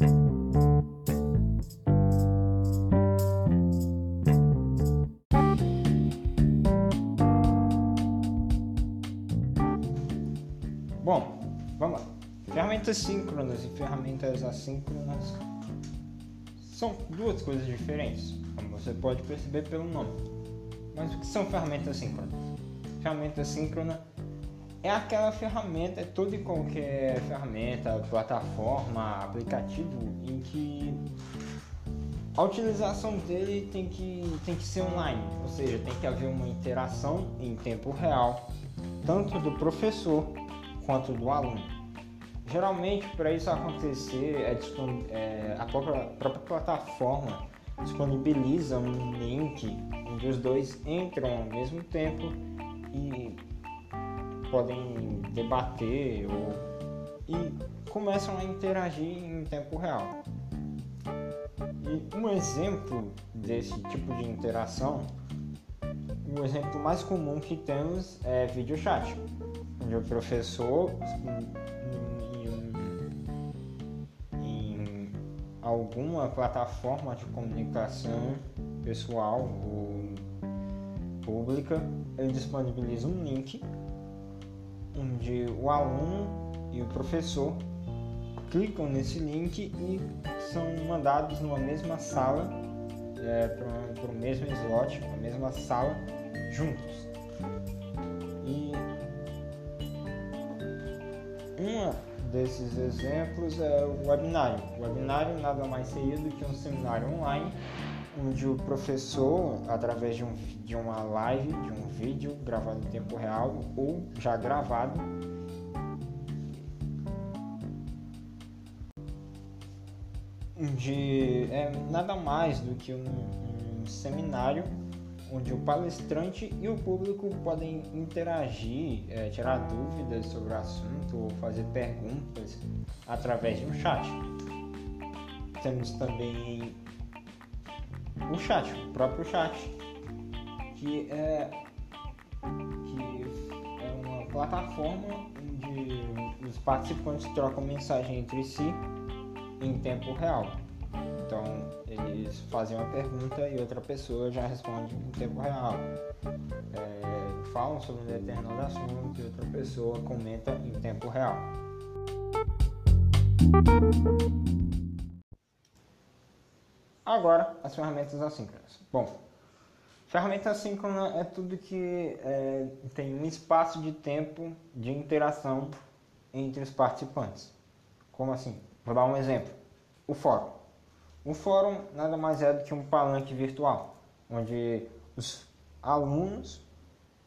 Bom, vamos lá. Ferramentas síncronas e ferramentas assíncronas são duas coisas diferentes, como você pode perceber pelo nome. Mas o que são ferramentas síncronas? Ferramenta síncrona é aquela ferramenta, é toda e qualquer ferramenta, plataforma, aplicativo em que a utilização dele tem que, tem que ser online, ou seja, tem que haver uma interação em tempo real, tanto do professor quanto do aluno. Geralmente, para isso acontecer, é, é, a própria, própria plataforma disponibiliza um link onde os dois entram ao mesmo tempo e podem debater ou, e começam a interagir em tempo real. E um exemplo desse tipo de interação, o exemplo mais comum que temos é vídeo chat onde o professor alguma plataforma de comunicação pessoal ou pública, ele disponibiliza um link onde o aluno e o professor clicam nesse link e são mandados numa mesma sala, é, para o mesmo slot, para a mesma sala, juntos. E um desses exemplos é o webinário. O webinário nada mais seria do que um seminário online onde o professor, através de, um, de uma live, de um vídeo gravado em tempo real ou já gravado, de é nada mais do que um, um seminário onde o palestrante e o público podem interagir, é, tirar dúvidas sobre o assunto ou fazer perguntas através de um chat. Temos também o chat, o próprio chat, que é, que é uma plataforma onde os participantes trocam mensagem entre si em tempo real. Então eles fazem uma pergunta e outra pessoa já responde em tempo real. É, falam sobre um determinado assunto e outra pessoa comenta em tempo real. Agora, as ferramentas assíncronas. Bom, ferramenta assíncrona é tudo que é, tem um espaço de tempo de interação entre os participantes. Como assim? Vou dar um exemplo. O fórum. O fórum nada mais é do que um palanque virtual, onde os alunos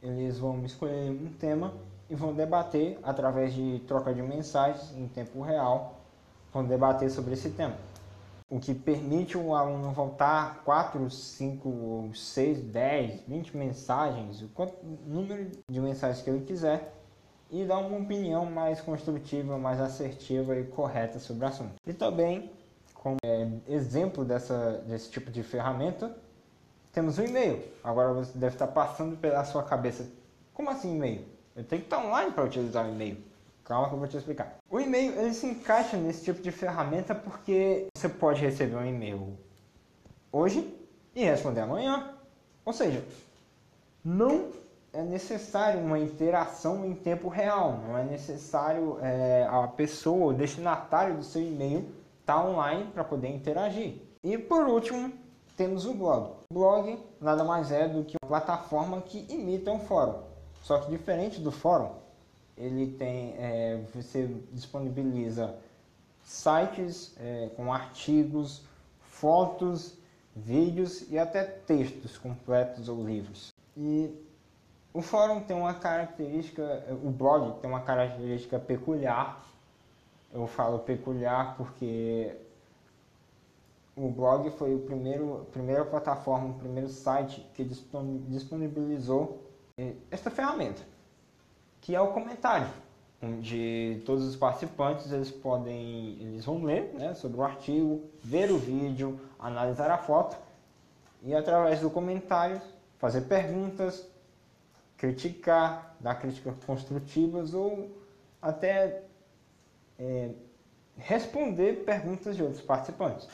eles vão escolher um tema e vão debater através de troca de mensagens em tempo real, vão debater sobre esse tema. O que permite o aluno voltar 4, 5, 6, 10, 20 mensagens, o número de mensagens que ele quiser, e dar uma opinião mais construtiva, mais assertiva e correta sobre o assunto. E também como é, exemplo dessa, desse tipo de ferramenta, temos o e-mail. Agora você deve estar passando pela sua cabeça, como assim e-mail? Eu tenho que estar online para utilizar o e-mail. Calma que eu vou te explicar. O e-mail ele se encaixa nesse tipo de ferramenta porque você pode receber um e-mail hoje e responder amanhã. Ou seja, não é necessário uma interação em tempo real, não é necessário é, a pessoa, o destinatário do seu e-mail está online para poder interagir. E por último, temos o blog. O blog nada mais é do que uma plataforma que imita um fórum. Só que diferente do fórum, ele tem, é, você disponibiliza sites é, com artigos, fotos, vídeos e até textos completos ou livros. E o fórum tem uma característica, o blog tem uma característica peculiar eu falo peculiar porque o blog foi o primeiro, primeira plataforma, o primeiro site que disponibilizou eh, esta ferramenta, que é o comentário, onde todos os participantes eles podem, eles vão ler né, sobre o artigo, ver o vídeo, analisar a foto e através do comentário fazer perguntas, criticar, dar críticas construtivas ou até é, responder perguntas de outros participantes.